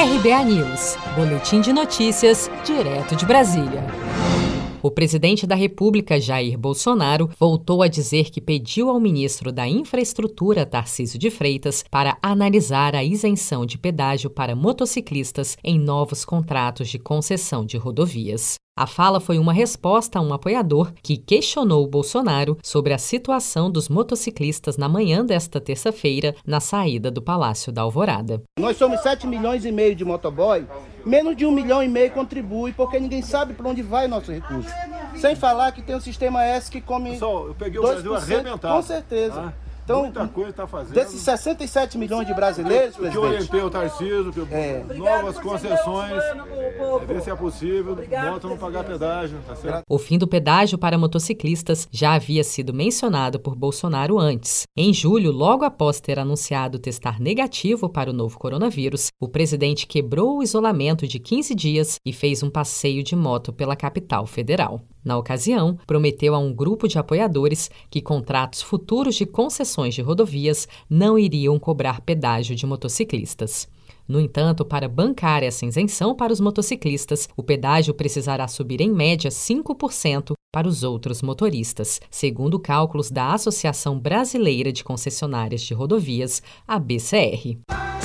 RBA News, Boletim de Notícias, direto de Brasília. O presidente da República, Jair Bolsonaro, voltou a dizer que pediu ao ministro da Infraestrutura, Tarcísio de Freitas, para analisar a isenção de pedágio para motociclistas em novos contratos de concessão de rodovias. A fala foi uma resposta a um apoiador que questionou o Bolsonaro sobre a situação dos motociclistas na manhã desta terça-feira, na saída do Palácio da Alvorada. Nós somos 7 milhões e meio de motoboy, menos de um milhão e meio contribui, porque ninguém sabe para onde vai nosso recurso. Sem falar que tem o sistema S que come. Pessoal, eu peguei o Brasil arrebentado. Com certeza. Tá? Então, Muita coisa está fazendo. Desses 67 milhões de brasileiros, que orientei o Tarcísio, que É. novas concessões, é, ver se é possível, volta a não pagar pedágio, tá certo? O fim do pedágio para motociclistas já havia sido mencionado por Bolsonaro antes. Em julho, logo após ter anunciado testar negativo para o novo coronavírus, o presidente quebrou o isolamento de 15 dias e fez um passeio de moto pela capital federal. Na ocasião, prometeu a um grupo de apoiadores que contratos futuros de concessões de rodovias não iriam cobrar pedágio de motociclistas. No entanto, para bancar essa isenção para os motociclistas, o pedágio precisará subir em média 5% para os outros motoristas, segundo cálculos da Associação Brasileira de Concessionárias de Rodovias, a BCR.